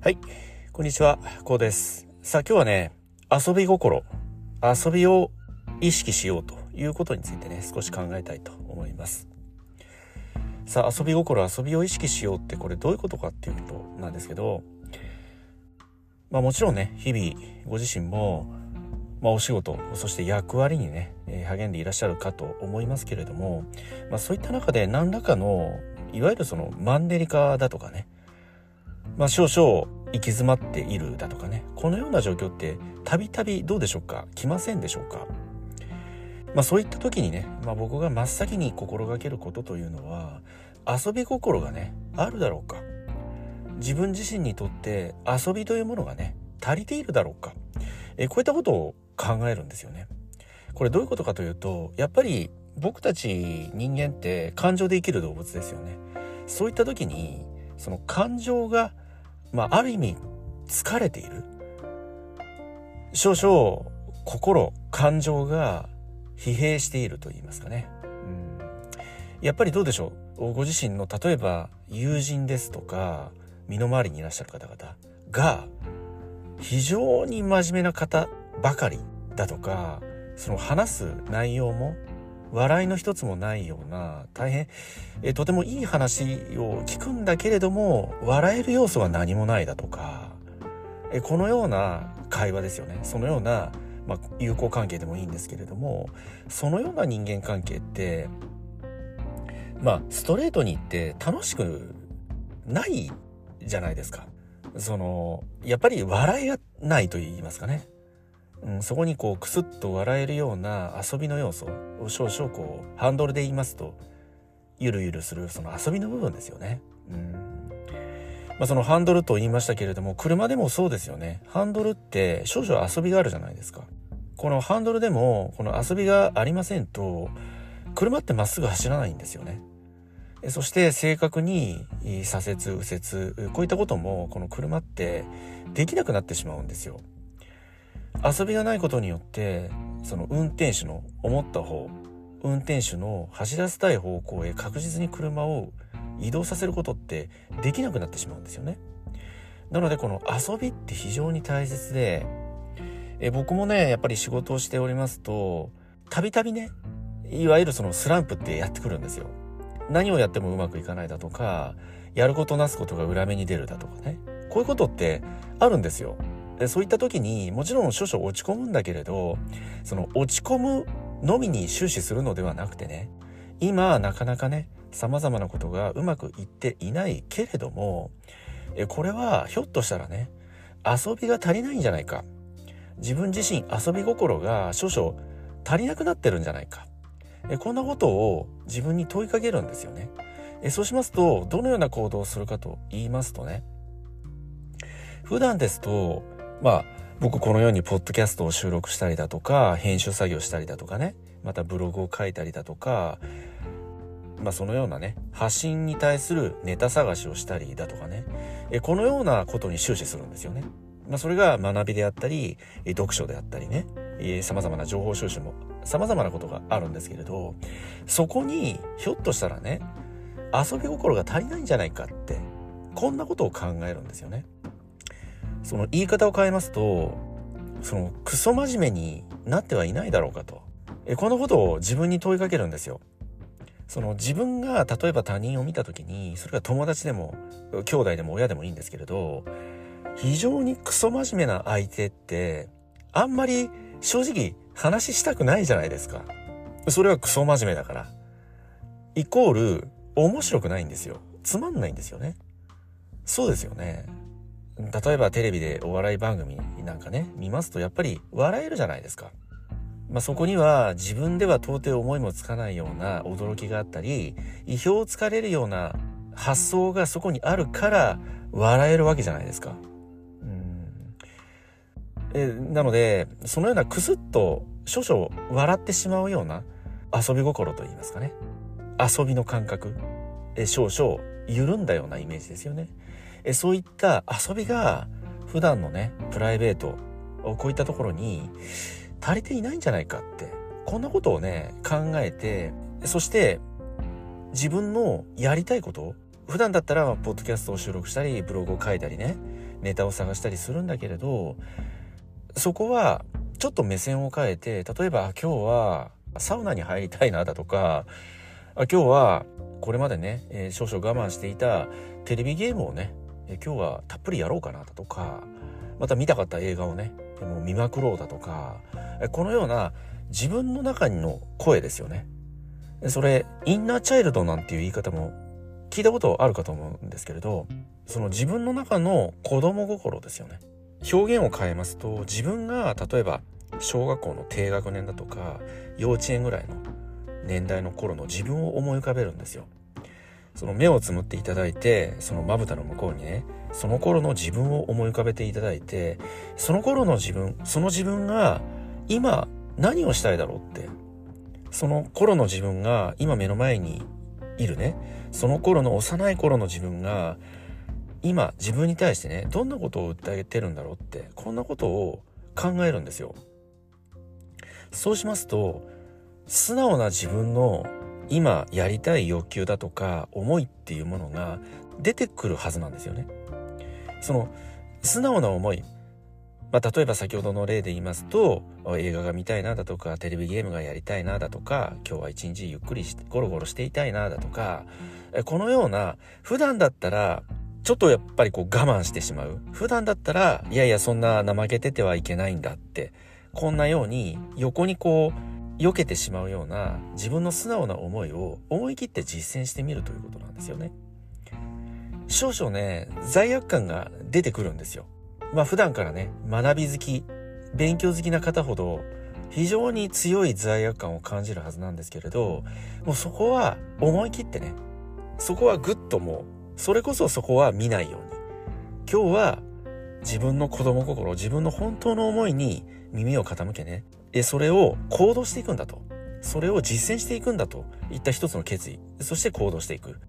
はい、こんにちは、こうです。さあ今日はね、遊び心、遊びを意識しようということについてね、少し考えたいと思います。さあ遊び心、遊びを意識しようってこれどういうことかっていうことなんですけど、まあもちろんね、日々ご自身も、まあお仕事、そして役割にね、励んでいらっしゃるかと思いますけれども、まあそういった中で何らかの、いわゆるそのマンネリ化だとかね、まあ、少々行き詰まっているだとかね。このような状況ってたびたびどうでしょうか？来ませんでしょうか？まあそういった時にね、まあ、僕が真っ先に心がけることというのは遊び心がねあるだろうか？自分自身にとって遊びというものがね足りているだろうか？えこういったことを考えるんですよね。これどういうことかというとやっぱり僕たち人間って感情で生きる動物ですよね。そういった時にその感情がまあ、ある意味疲れている。少々心感情が疲弊していると言いますかね、うん、やっぱりどうでしょう？ご自身の例えば友人ですとか身の回りにいらっしゃる方々が非常に真面目な方ばかりだとかその話す内容も笑いの一つもないような大変えとてもいい話を聞くんだけれども笑える要素は何もないだとかえこのような会話ですよねそのような、まあ、友好関係でもいいんですけれどもそのような人間関係ってまあストレートに言って楽しくないじゃないですか。そのやっぱり笑いがないと言いますかね。うん、そこにこうクスッと笑えるような遊びの要素を少々こうハンドルで言いますとゆるゆるするその遊びの部分ですよね。うんまあ、そのハンドルと言いましたけれども車でもそうですよね。ハンドルって少々遊びがあるじゃないですか。このハンドルでもこの遊びがありませんと車ってまっすぐ走らないんですよね。そして正確に左折右折こういったこともこの車ってできなくなってしまうんですよ。遊びがないことによってその運転手の思った方運転手の走らせたい方向へ確実に車を移動させることってできなくなってしまうんですよね。なのでこの遊びって非常に大切でえ僕もねやっぱり仕事をしておりますとたびたびねいわゆるそのスランプってやってくるんですよ。何をやってもうまくいかないだとかやることなすことが裏目に出るだとかねこういうことってあるんですよ。そういった時にもちろん少々落ち込むんだけれどその落ち込むのみに終始するのではなくてね今なかなかね様々なことがうまくいっていないけれどもこれはひょっとしたらね遊びが足りないんじゃないか。自分自身遊び心が少々足りなくなってるんじゃないか。こんなことを自分に問いかけるんですよね。そうしますとどのような行動をするかと言いますとね普段ですとまあ僕このようにポッドキャストを収録したりだとか編集作業したりだとかねまたブログを書いたりだとかまあそのようなね発信に対するネタ探しをしたりだとかねえこのようなことに終始するんですよね。まあ、それが学びであったり読書であったりね様々な情報収集も様々なことがあるんですけれどそこにひょっとしたらね遊び心が足りないんじゃないかってこんなことを考えるんですよね。その言い方を変えますとそのクソ真面目になってはいないだろうかとえこのことを自分に問いかけるんですよ。その自分が例えば他人を見た時にそれが友達でも兄弟でも親でもいいんですけれど非常にクソ真面目な相手ってあんまり正直話したくないじゃないですか。それはクソ真面目だから。イコール面白くないんですよ。つまんないんですよね。そうですよね。例えばテレビでお笑い番組なんかね、見ますとやっぱり笑えるじゃないですか。まあ、そこには自分では到底思いもつかないような驚きがあったり、意表をつかれるような発想がそこにあるから笑えるわけじゃないですか。うんえなので、そのようなクスッと少々笑ってしまうような遊び心といいますかね。遊びの感覚。え少々緩んだようなイメージですよね。えそういった遊びが普段のねプライベートこういったところに足りていないんじゃないかってこんなことをね考えてそして自分のやりたいこと普段だったらポッドキャストを収録したりブログを書いたりねネタを探したりするんだけれどそこはちょっと目線を変えて例えば今日はサウナに入りたいなだとか今日はこれまでね、え、少々我慢していたテレビゲームをね、え、今日はたっぷりやろうかなだとかまた見たかった映画をねもう見まくろうだとかこのような自分の中の声ですよね。それインナーチャイルドなんていう言い方も聞いたことあるかと思うんですけれどその自分の中の子供心ですよね。表現を変えますと自分が例えば小学校の低学年だとか幼稚園ぐらいの年代の頃の自分を思い浮かべるんですよ。その目をつむっていただいてそのまぶたの向こうにねその頃の自分を思い浮かべていただいてその頃の自分その自分が今何をしたいだろうってその頃の自分が今目の前にいるねその頃の幼い頃の自分が今自分に対してねどんなことを訴えてるんだろうってこんなことを考えるんですよ。そうしますと素直な自分の今やりたい欲求だとか思いっていうものが出てくるはずなんですよね。その素直な思い。まあ、例えば先ほどの例で言いますと映画が見たいなだとかテレビゲームがやりたいなだとか今日は一日ゆっくりしてゴロゴロしていたいなだとかこのような普段だったらちょっとやっぱりこう我慢してしまう。普段だったらいやいやそんな怠けててはいけないんだってこんなように横にこう避けてしまうような自分の素直な思いを思い切って実践してみるということなんですよね。少々ね罪悪感が出てくるんですよ。まあ普段からね、学び好き、勉強好きな方ほど、非常に強い罪悪感を感じるはずなんですけれど、もうそこは思い切ってね、そこはぐっともう、それこそそこは見ないように。今日は自分の子供心、自分の本当の思いに耳を傾けね、で、それを行動していくんだと。それを実践していくんだといった一つの決意。そして行動していく。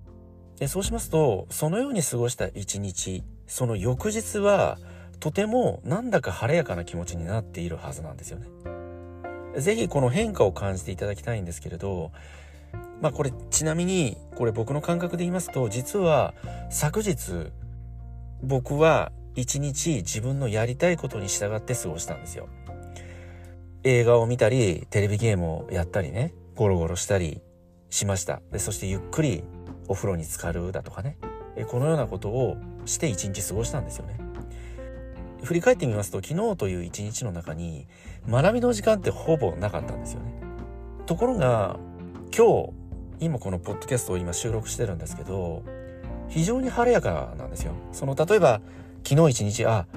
でそうしますと、そのように過ごした一日、その翌日は、とてもなんだか晴れやかな気持ちになっているはずなんですよね。ぜひこの変化を感じていただきたいんですけれど、まあこれちなみにこれ僕の感覚で言いますと実は昨日僕は一日自分のやりたいことに従って過ごしたんですよ。映画を見たりテレビゲームをやったりねゴロゴロしたりしました。でそしてゆっくりお風呂に浸かるだとかねこのようなことをして一日過ごしたんですよね。振り返ってみますと昨日という一日の中に学びの時間ってほぼなかったんですよね。ところが今日今このポッドキャストを今収録してるんですけど非常に晴れやかなんですよ。その例えば昨日一日あ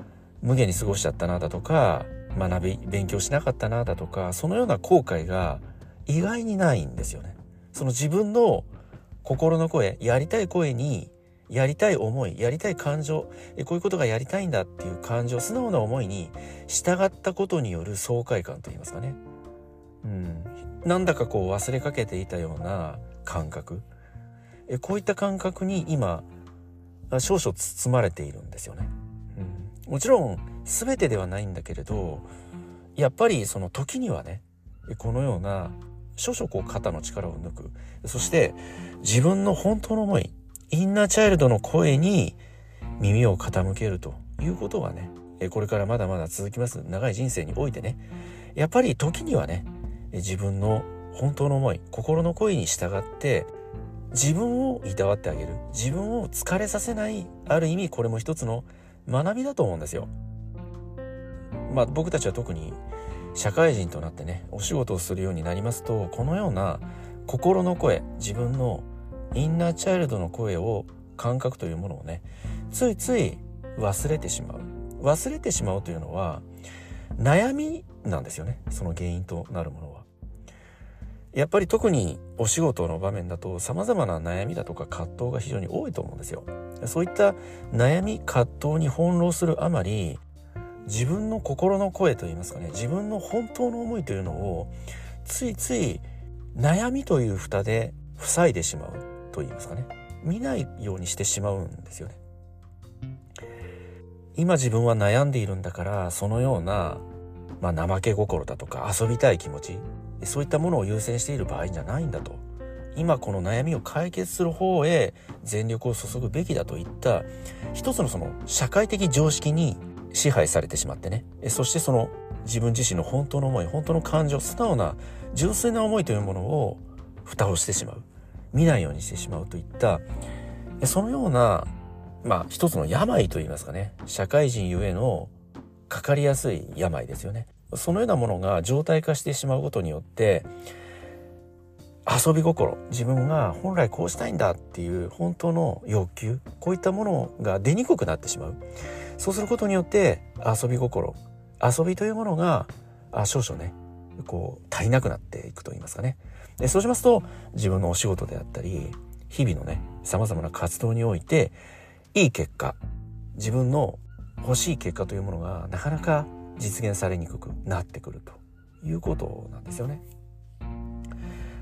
無限に過ごしちゃったなだとか学び勉強しなかったなだとかそのような後悔が意外にないんですよね。その自分の心の声やりたい声にやりたい思い、やりたい感情、えこういうことがやりたいんだっていう感情、素直な思いに従ったことによる爽快感といいますかね。うん。なんだかこう忘れかけていたような感覚。えこういった感覚に今、少々包まれているんですよね。うん、もちろん全てではないんだけれど、やっぱりその時にはね、このような少々こう肩の力を抜く。そして自分の本当の思い、インナーチャイルドの声に耳を傾けるということがね、これからまだまだ続きます長い人生においてね、やっぱり時にはね、自分の本当の思い、心の声に従って、自分をいたわってあげる。自分を疲れさせない、ある意味これも一つの学びだと思うんですよ。まあ僕たちは特に社会人となってね、お仕事をするようになりますと、このような心の声、自分のインナーチャイルドの声を感覚というものをねついつい忘れてしまう忘れてしまうというのは悩みなんですよねその原因となるものやっぱり特にお仕事の場面だと様々な悩みだとか葛藤が非常に多いと思うんですよ。そういった悩み葛藤に翻弄するあまり自分の心の声といいますかね自分の本当の思いというのをついつい悩みという蓋で塞いでしまうと言いますかね。見ないようにしてしまうんですよね。今自分は悩んでいるんだからそのような、まあ、怠け心だとか遊びたい気持ちそういったものを優先している場合じゃないんだと。今この悩みを解決する方へ全力を注ぐべきだといった一つのその社会的常識に支配されてしまってね。そしてその自分自身の本当の思い本当の感情素直な純粋な思いというものを蓋をしてしまう。見ないようにしてしまうといった。そのようなまあ一つの病といいますかね。社会人ゆえのかかりやすい病ですよね。そのようなものが常態化してしまうことによって遊び心自分が本来こうしたいんだっていう本当の欲求こういったものが出にくくなってしまう。そうすることによって遊び心遊びというものがあ少々ねこう足りなくなっていくと言いますかね。でそうしますと自分のお仕事であったり日々のね様々な活動においていい結果自分の欲しい結果というものがなかなか実現されにくくなってくるということなんですよね。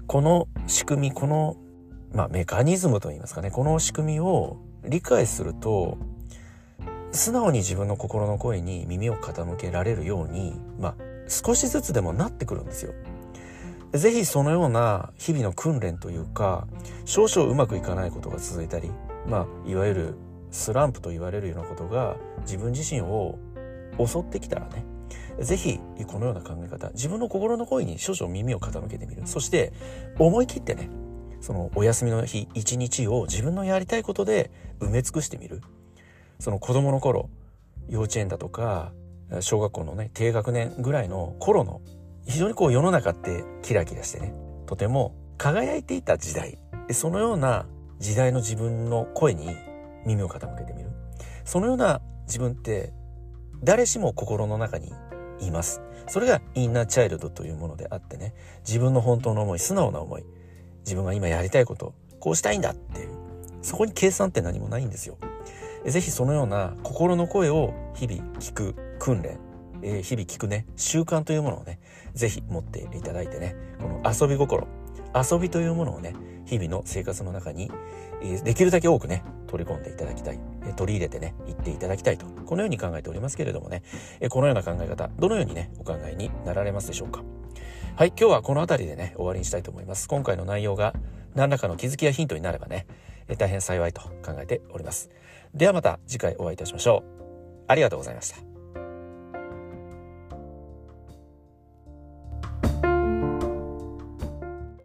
この仕組みこの、まあ、メカニズムといいますかねこの仕組みを理解すると素直に自分の心の声に耳を傾けられるように、まあ、少しずつでもなってくるんですよ。ぜひそのような日々の訓練というか少々うまくいかないことが続いたり、まあ、いわゆるスランプと言われるようなことが自分自身を襲ってきたらねぜひこのような考え方自分の心の声に少々耳を傾けてみる。そして思い切ってねそのお休みの日一日を自分のやりたいことで埋め尽くしてみる。その子供の頃幼稚園だとか小学校のね低学年ぐらいの頃の非常にこう世の中ってキラキラしてねとても輝いていた時代。そのような時代の自分の声に耳を傾けてみる。そのような自分って誰しも心の中にいます。それがインナーチャイルドというものであってね、自分の本当の思い、素直な思い、自分が今やりたいこと、こうしたいんだっていう、そこに計算って何もないんですよ。ぜひそのような心の声を日々聞く訓練、えー、日々聞くね、習慣というものをね、ぜひ持っていただいてね、この遊び心、遊びというものをね、日々の生活の中に、えできるだけ多くね、取り込んでいただきたい。え取り入れてね、言っていただきたいと。このように考えておりますけれどもね、えこのような考え方、どのようにね、お考えになられますでしょうか。はい、今日はこの辺りでね、終わりにしたいと思います。今回の内容が何らかの気づきやヒントになればね、え大変幸いと考えております。ではまた次回お会いいたしましょう。ありがとうございました。